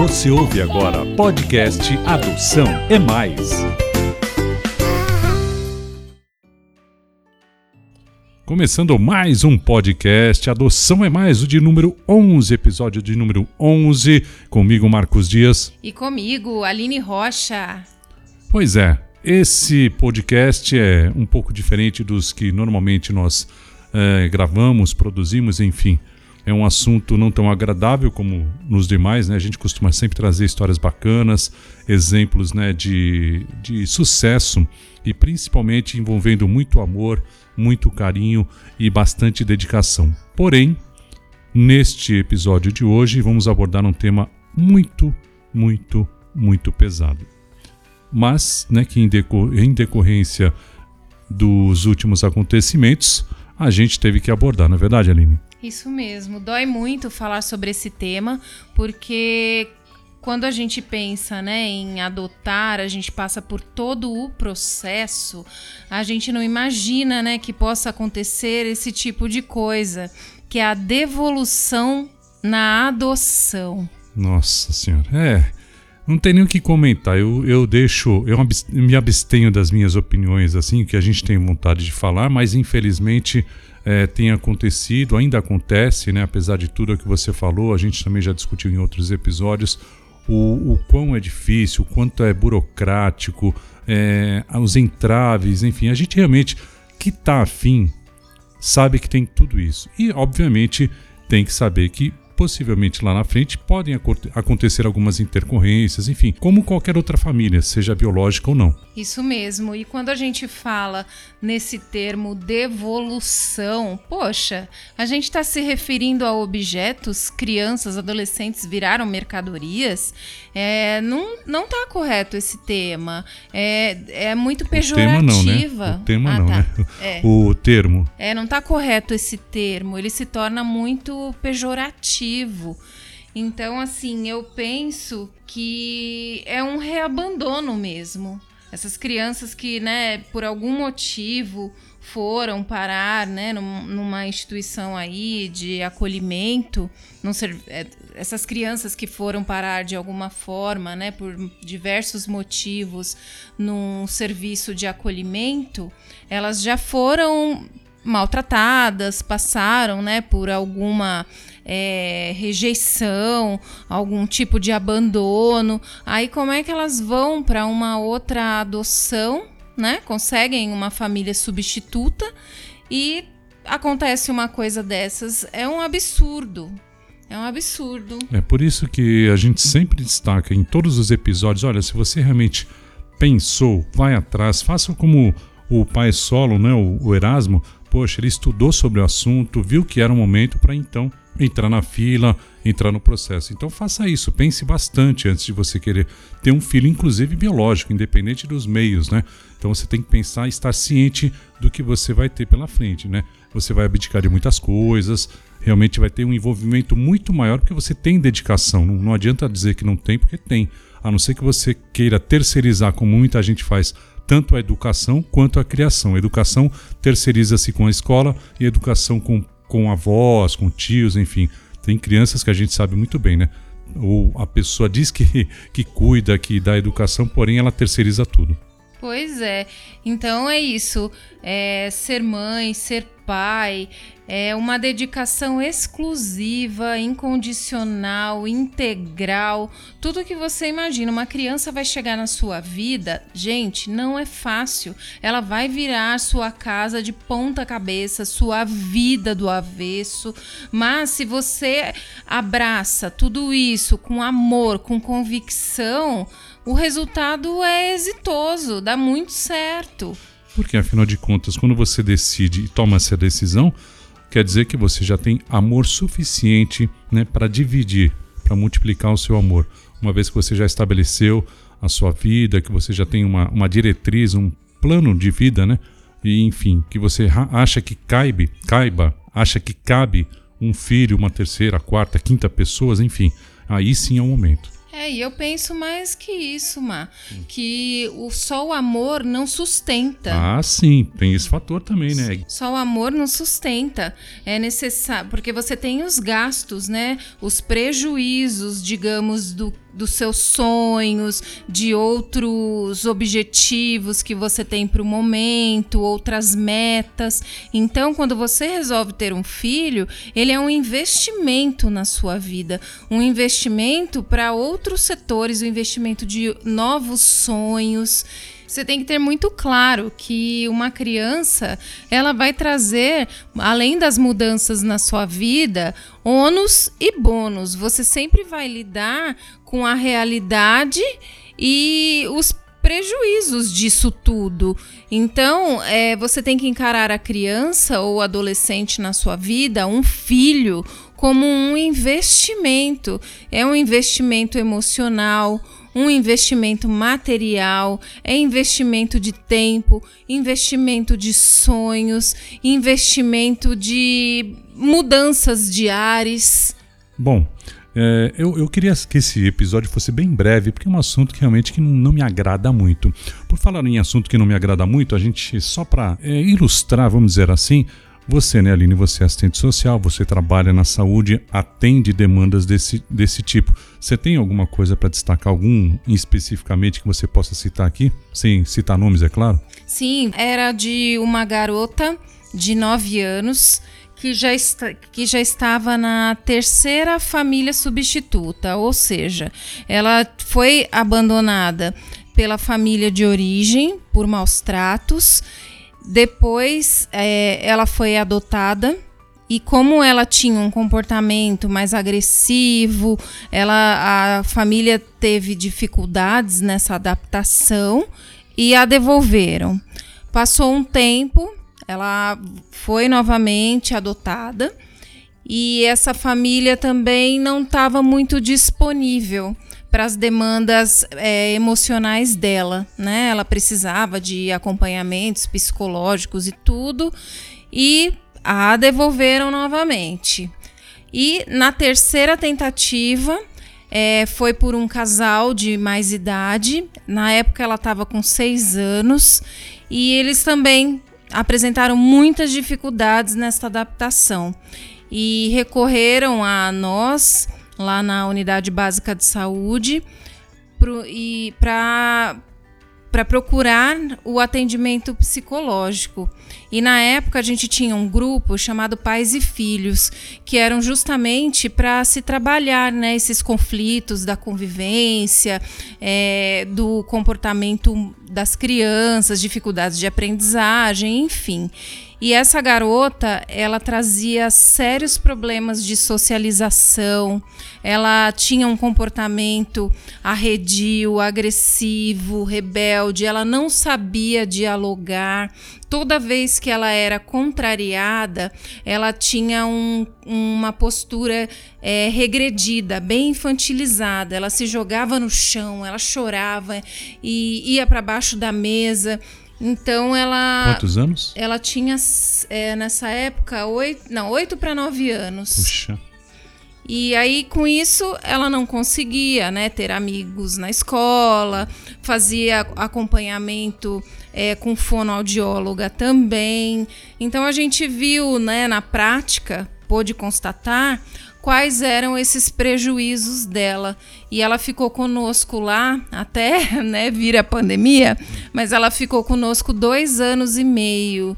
Você ouve agora podcast Adoção é Mais. Começando mais um podcast Adoção é Mais, o de número 11, episódio de número 11, comigo Marcos Dias. E comigo, Aline Rocha. Pois é, esse podcast é um pouco diferente dos que normalmente nós é, gravamos, produzimos, enfim é um assunto não tão agradável como nos demais, né? A gente costuma sempre trazer histórias bacanas, exemplos né, de, de sucesso e principalmente envolvendo muito amor, muito carinho e bastante dedicação. Porém, neste episódio de hoje vamos abordar um tema muito, muito, muito pesado. Mas, né, que em, decor em decorrência dos últimos acontecimentos, a gente teve que abordar, não é verdade, Aline? Isso mesmo. Dói muito falar sobre esse tema, porque quando a gente pensa né, em adotar, a gente passa por todo o processo, a gente não imagina né, que possa acontecer esse tipo de coisa, que é a devolução na adoção. Nossa Senhora, é. Não tem nem o que comentar. Eu, eu deixo, eu me abstenho das minhas opiniões, assim, que a gente tem vontade de falar, mas infelizmente é, tem acontecido, ainda acontece, né? Apesar de tudo o que você falou, a gente também já discutiu em outros episódios o, o quão é difícil, o quanto é burocrático, é, os entraves, enfim, a gente realmente que está afim sabe que tem tudo isso. E, obviamente, tem que saber que possivelmente lá na frente podem acontecer algumas intercorrências, enfim, como qualquer outra família, seja biológica ou não. Isso mesmo. E quando a gente fala nesse termo devolução, poxa, a gente está se referindo a objetos, crianças, adolescentes viraram mercadorias. É, não, não tá correto esse tema. É, é muito pejorativa. O tema não, né? O tema ah, não, tá. né? É. O termo. É, não tá correto esse termo. Ele se torna muito pejorativo então, assim, eu penso que é um reabandono mesmo. Essas crianças que, né, por algum motivo foram parar, né, numa instituição aí de acolhimento, é, essas crianças que foram parar de alguma forma, né, por diversos motivos, num serviço de acolhimento, elas já foram maltratadas, passaram, né, por alguma é, rejeição, algum tipo de abandono. Aí como é que elas vão para uma outra adoção, né? Conseguem uma família substituta e acontece uma coisa dessas. É um absurdo. É um absurdo. É por isso que a gente sempre destaca em todos os episódios: olha, se você realmente pensou, vai atrás, faça como o pai solo, né, o, o Erasmo, poxa, ele estudou sobre o assunto, viu que era um momento para então entrar na fila, entrar no processo. Então faça isso, pense bastante antes de você querer ter um filho, inclusive biológico, independente dos meios, né? Então você tem que pensar e estar ciente do que você vai ter pela frente, né? Você vai abdicar de muitas coisas, realmente vai ter um envolvimento muito maior porque você tem dedicação. Não, não adianta dizer que não tem, porque tem. A não ser que você queira terceirizar, como muita gente faz, tanto a educação quanto a criação. A educação terceiriza-se com a escola e a educação com com avós, com tios, enfim. Tem crianças que a gente sabe muito bem, né? Ou a pessoa diz que, que cuida, que dá educação, porém ela terceiriza tudo. Pois é. Então é isso. É ser mãe, ser pai, é uma dedicação exclusiva, incondicional, integral, tudo que você imagina. Uma criança vai chegar na sua vida, gente, não é fácil. Ela vai virar sua casa de ponta cabeça, sua vida do avesso. Mas se você abraça tudo isso com amor, com convicção, o resultado é exitoso, dá muito certo. Porque afinal de contas, quando você decide e toma essa decisão, quer dizer que você já tem amor suficiente né, para dividir, para multiplicar o seu amor. Uma vez que você já estabeleceu a sua vida, que você já tem uma, uma diretriz, um plano de vida, né? E enfim, que você acha que caibe, caiba, acha que cabe um filho, uma terceira, quarta, quinta pessoas, enfim, aí sim é o momento. É, e eu penso mais que isso, Má, que o só o amor não sustenta. Ah, sim, tem esse fator também, né? Só o amor não sustenta. É necessário, porque você tem os gastos, né? Os prejuízos, digamos, do dos seus sonhos, de outros objetivos que você tem para o momento, outras metas. Então, quando você resolve ter um filho, ele é um investimento na sua vida, um investimento para outros setores, um investimento de novos sonhos. Você tem que ter muito claro que uma criança, ela vai trazer, além das mudanças na sua vida, ônus e bônus. Você sempre vai lidar com a realidade e os prejuízos disso tudo. Então, é, você tem que encarar a criança ou adolescente na sua vida, um filho, como um investimento. É um investimento emocional, um investimento material, é investimento de tempo, investimento de sonhos, investimento de mudanças de ares. Bom, é, eu, eu, queria que esse episódio fosse bem breve, porque é um assunto que realmente que não, não me agrada muito. Por falar em assunto que não me agrada muito, a gente, só para é, ilustrar, vamos dizer assim, você, né, Aline, você é assistente social, você trabalha na saúde, atende demandas desse, desse tipo. Você tem alguma coisa para destacar, algum especificamente que você possa citar aqui? Sem citar nomes, é claro? Sim, era de uma garota de 9 anos que já, que já estava na terceira família substituta, ou seja, ela foi abandonada pela família de origem por maus tratos depois é, ela foi adotada e como ela tinha um comportamento mais agressivo, ela a família teve dificuldades nessa adaptação e a devolveram. Passou um tempo, ela foi novamente adotada e essa família também não estava muito disponível para as demandas é, emocionais dela, né? Ela precisava de acompanhamentos psicológicos e tudo, e a devolveram novamente. E na terceira tentativa, é, foi por um casal de mais idade. Na época ela estava com seis anos e eles também apresentaram muitas dificuldades nessa adaptação e recorreram a nós lá na unidade básica de saúde pro, e para para procurar o atendimento psicológico. E na época a gente tinha um grupo chamado Pais e Filhos, que eram justamente para se trabalhar né, esses conflitos da convivência, é, do comportamento das crianças, dificuldades de aprendizagem, enfim. E essa garota, ela trazia sérios problemas de socialização, ela tinha um comportamento arredio, agressivo, rebelde, ela não sabia dialogar. Toda vez que ela era contrariada, ela tinha um, uma postura é, regredida, bem infantilizada. Ela se jogava no chão, ela chorava e ia para baixo da mesa. Então ela. Quantos anos? Ela tinha é, nessa época oito, não, oito para nove anos. Puxa. E aí, com isso, ela não conseguia né, ter amigos na escola, fazia acompanhamento é, com fonoaudióloga também. Então, a gente viu né, na prática, pôde constatar quais eram esses prejuízos dela. E ela ficou conosco lá até né, vir a pandemia, mas ela ficou conosco dois anos e meio.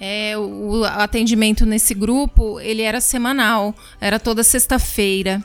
É, o atendimento nesse grupo ele era semanal, era toda sexta-feira.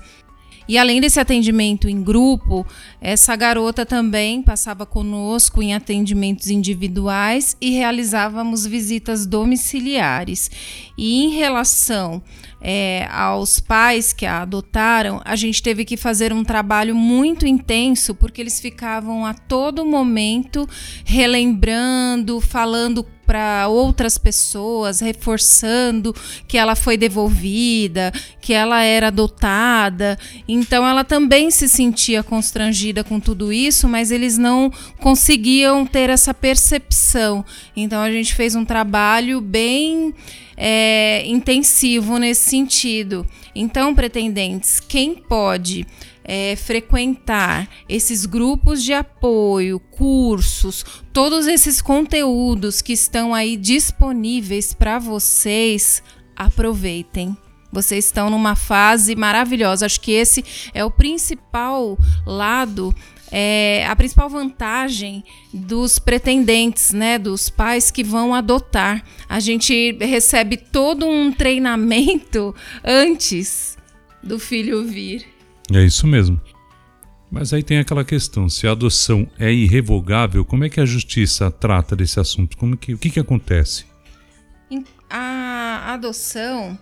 E além desse atendimento em grupo, essa garota também passava conosco em atendimentos individuais e realizávamos visitas domiciliares. E em relação é, aos pais que a adotaram, a gente teve que fazer um trabalho muito intenso, porque eles ficavam a todo momento relembrando, falando para outras pessoas, reforçando que ela foi devolvida, que ela era adotada. Então ela também se sentia constrangida com tudo isso, mas eles não conseguiam ter essa percepção. Então a gente fez um trabalho bem é, intensivo nesse sentido. Então, pretendentes, quem pode é, frequentar esses grupos de apoio, cursos, todos esses conteúdos que estão aí disponíveis para vocês, aproveitem. Vocês estão numa fase maravilhosa. Acho que esse é o principal lado é, a principal vantagem dos pretendentes, né, dos pais que vão adotar. A gente recebe todo um treinamento antes do filho vir. É isso mesmo. Mas aí tem aquela questão: se a adoção é irrevogável, como é que a justiça trata desse assunto? Como que, o que, que acontece? A adoção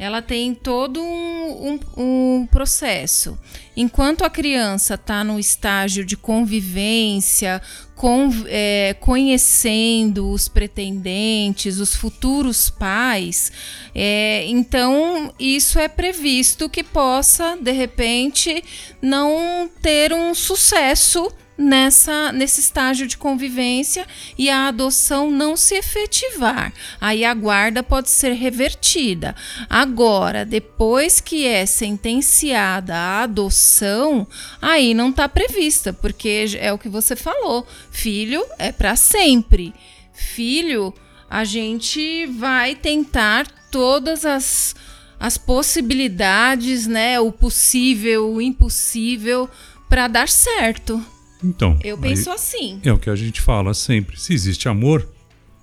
ela tem todo um, um, um processo. Enquanto a criança está no estágio de convivência, com, é, conhecendo os pretendentes, os futuros pais, é, então isso é previsto que possa, de repente, não ter um sucesso nessa nesse estágio de convivência e a adoção não se efetivar. Aí a guarda pode ser revertida. Agora, depois que é sentenciada a adoção, aí não está prevista, porque é o que você falou. Filho é para sempre. Filho, a gente vai tentar todas as as possibilidades, né, o possível, o impossível para dar certo. Então. Eu penso assim. É o que a gente fala sempre. Se existe amor,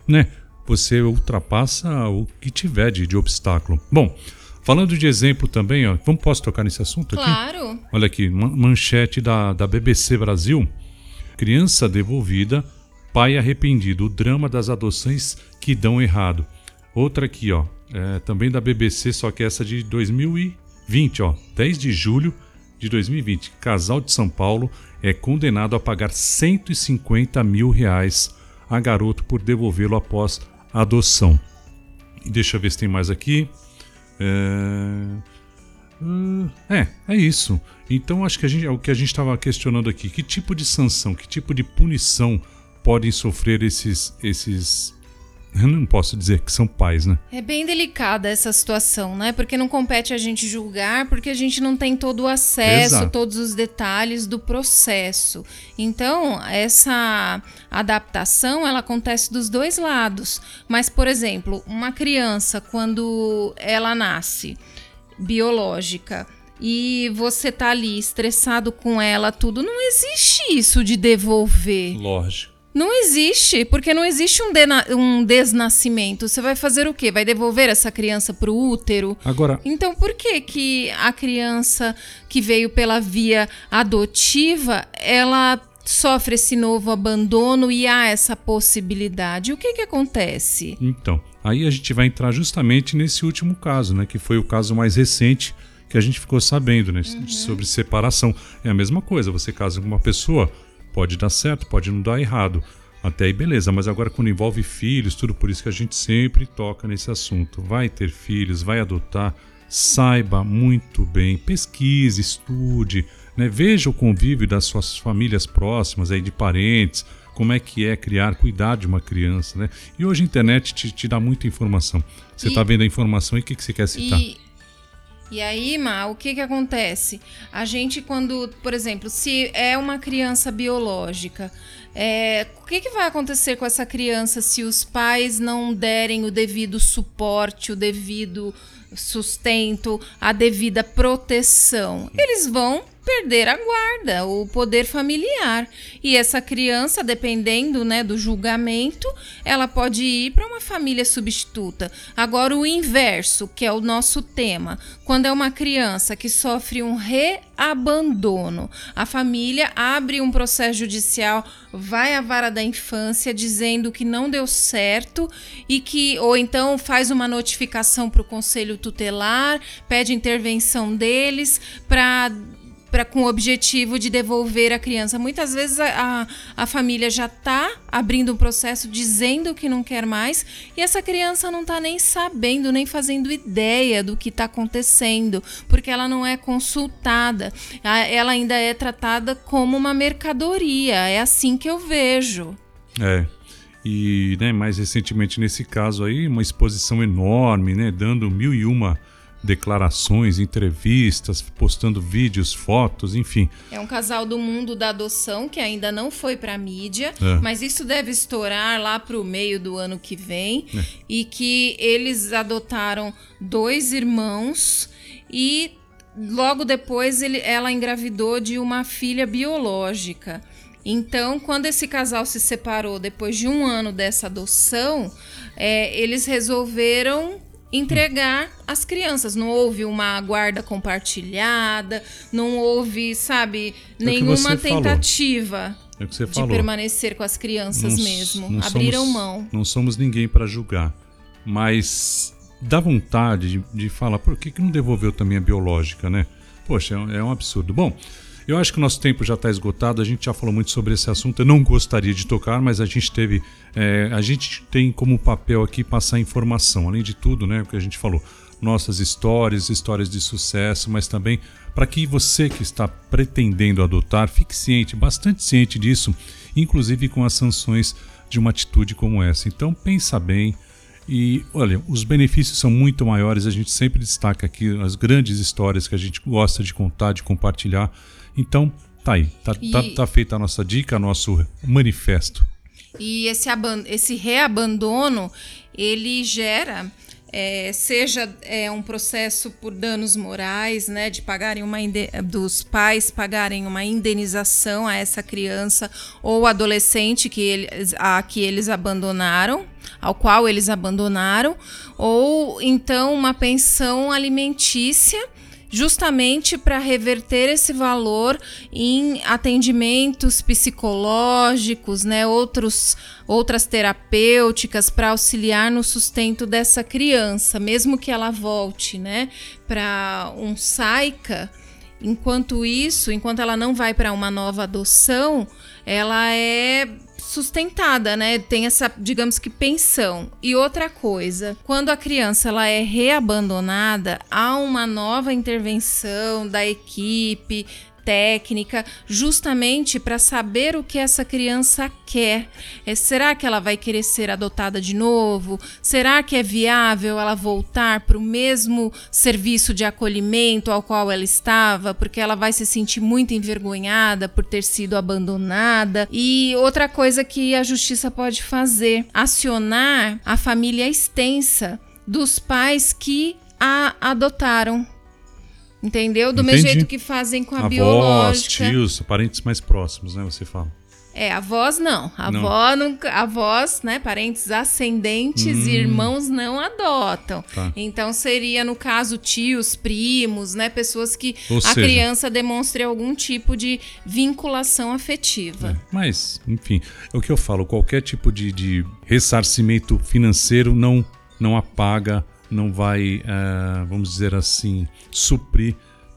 né? Você ultrapassa o que tiver de, de obstáculo. Bom, falando de exemplo também, ó, vamos posso tocar nesse assunto aqui? Claro. Olha aqui, manchete da, da BBC Brasil. Criança devolvida, pai arrependido. O drama das adoções que dão errado. Outra aqui, ó, é, também da BBC, só que essa de 2020, ó, 10 de julho de 2020. Casal de São Paulo é condenado a pagar 150 mil reais a garoto por devolvê-lo após adoção. E deixa eu ver se tem mais aqui. É... é, é isso. Então acho que a gente, é o que a gente estava questionando aqui. Que tipo de sanção, que tipo de punição podem sofrer esses, esses eu não posso dizer que são pais, né? É bem delicada essa situação, né? Porque não compete a gente julgar, porque a gente não tem todo o acesso, Exato. todos os detalhes do processo. Então, essa adaptação, ela acontece dos dois lados. Mas, por exemplo, uma criança, quando ela nasce, biológica, e você tá ali estressado com ela, tudo, não existe isso de devolver. Lógico. Não existe, porque não existe um, um desnascimento. Você vai fazer o quê? Vai devolver essa criança para o útero? Agora. Então, por que que a criança que veio pela via adotiva, ela sofre esse novo abandono e há essa possibilidade? O que que acontece? Então, aí a gente vai entrar justamente nesse último caso, né, que foi o caso mais recente que a gente ficou sabendo, né, uhum. sobre separação. É a mesma coisa, você casa com uma pessoa Pode dar certo, pode não dar errado. Até aí, beleza, mas agora quando envolve filhos, tudo por isso que a gente sempre toca nesse assunto. Vai ter filhos, vai adotar, saiba muito bem, pesquise, estude, né? veja o convívio das suas famílias próximas, aí de parentes, como é que é criar, cuidar de uma criança, né? E hoje a internet te, te dá muita informação. Você está vendo a informação e o que, que você quer citar? E e aí, Ma, o que que acontece? A gente, quando, por exemplo, se é uma criança biológica, é, o que, que vai acontecer com essa criança se os pais não derem o devido suporte, o devido sustento, a devida proteção? Eles vão perder a guarda, o poder familiar. E essa criança, dependendo né, do julgamento, ela pode ir para uma família substituta. Agora, o inverso, que é o nosso tema, quando é uma criança que sofre um reabandono, a família abre um processo judicial, vai à vara da infância dizendo que não deu certo e que, ou então faz uma notificação para o conselho tutelar, pede intervenção deles para para com o objetivo de devolver a criança. Muitas vezes a, a, família já está abrindo um processo dizendo que não quer mais e essa criança não está nem sabendo, nem fazendo ideia do que está acontecendo, porque ela não é consultada. Ela ainda é tratada como uma mercadoria. É assim que eu vejo. É. E né, mais recentemente nesse caso aí, uma exposição enorme, né, dando mil e uma declarações, entrevistas, postando vídeos, fotos, enfim. É um casal do mundo da adoção que ainda não foi para mídia, é. mas isso deve estourar lá para o meio do ano que vem é. e que eles adotaram dois irmãos e logo depois ele, ela engravidou de uma filha biológica. Então, quando esse casal se separou depois de um ano dessa adoção, é, eles resolveram entregar as crianças. Não houve uma guarda compartilhada, não houve, sabe, é nenhuma tentativa é de falou. permanecer com as crianças não, mesmo. Não Abriram somos, mão. Não somos ninguém para julgar, mas dá vontade de, de falar por que, que não devolveu também a biológica, né? Poxa, é um, é um absurdo. Bom, eu acho que o nosso tempo já está esgotado, a gente já falou muito sobre esse assunto. Eu não gostaria de tocar, mas a gente teve. É, a gente tem como papel aqui passar informação, além de tudo, né? O que a gente falou, nossas histórias, histórias de sucesso, mas também para que você que está pretendendo adotar fique ciente, bastante ciente disso, inclusive com as sanções de uma atitude como essa. Então pensa bem. E olha, os benefícios são muito maiores, a gente sempre destaca aqui as grandes histórias que a gente gosta de contar, de compartilhar. Então, tá aí. Tá, e... tá, tá feita a nossa dica, nosso manifesto. E esse, esse reabandono, ele gera é, seja é, um processo por danos morais, né, de pagarem uma dos pais pagarem uma indenização a essa criança ou adolescente que eles, a que eles abandonaram, ao qual eles abandonaram, ou então uma pensão alimentícia justamente para reverter esse valor em atendimentos psicológicos, né, outros, outras terapêuticas para auxiliar no sustento dessa criança, mesmo que ela volte, né, para um SAICA. Enquanto isso, enquanto ela não vai para uma nova adoção, ela é sustentada, né? Tem essa, digamos que pensão. E outra coisa, quando a criança ela é reabandonada, há uma nova intervenção da equipe, técnica, justamente para saber o que essa criança quer. É, será que ela vai querer ser adotada de novo? Será que é viável ela voltar para o mesmo serviço de acolhimento ao qual ela estava? Porque ela vai se sentir muito envergonhada por ter sido abandonada. E outra coisa que a justiça pode fazer: acionar a família extensa dos pais que a adotaram Entendeu? Do Entendi. mesmo jeito que fazem com a Avós, biológica. tios, parentes mais próximos, né? Você fala. É, avós não. Avó nunca, avós, né, parentes ascendentes hum. e irmãos não adotam. Tá. Então seria no caso tios, primos, né, pessoas que Ou a seja, criança demonstre algum tipo de vinculação afetiva. É, mas, enfim, é o que eu falo, qualquer tipo de, de ressarcimento financeiro não não apaga não vai, uh, vamos dizer assim, suprir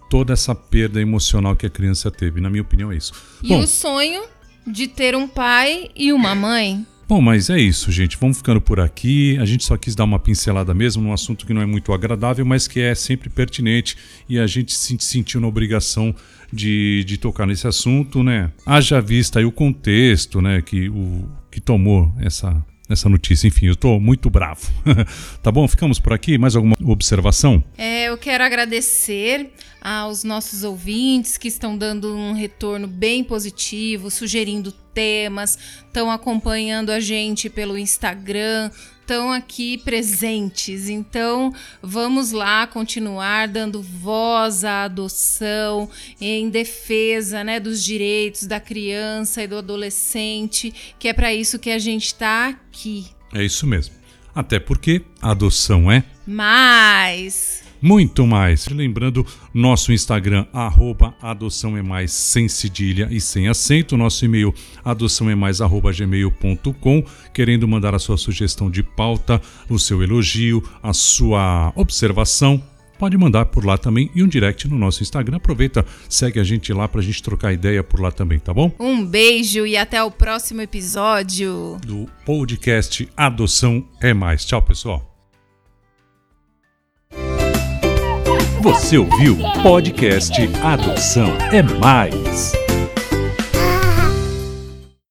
toda essa perda emocional que a criança teve. Na minha opinião, é isso. E Bom, o sonho de ter um pai e uma mãe. Bom, mas é isso, gente. Vamos ficando por aqui. A gente só quis dar uma pincelada mesmo num assunto que não é muito agradável, mas que é sempre pertinente e a gente se sentiu na obrigação de, de tocar nesse assunto, né? Haja vista aí o contexto, né, que, o, que tomou essa, nessa notícia. Enfim, eu estou muito bravo. tá bom? Ficamos por aqui. Mais alguma observação? É, eu quero agradecer aos nossos ouvintes que estão dando um retorno bem positivo, sugerindo temas, estão acompanhando a gente pelo Instagram, estão aqui presentes. Então, vamos lá continuar dando voz à adoção em defesa, né, dos direitos da criança e do adolescente, que é para isso que a gente está aqui. É isso mesmo. Até porque a adoção é mais muito mais. Lembrando, nosso Instagram, arroba adoção é mais, sem cedilha e sem acento. Nosso e-mail, adoção é mais, arroba gmail.com. Querendo mandar a sua sugestão de pauta, o seu elogio, a sua observação, pode mandar por lá também e um direct no nosso Instagram. Aproveita, segue a gente lá pra gente trocar ideia por lá também, tá bom? Um beijo e até o próximo episódio do podcast Adoção é Mais. Tchau, pessoal. Você ouviu podcast Adoção é Mais.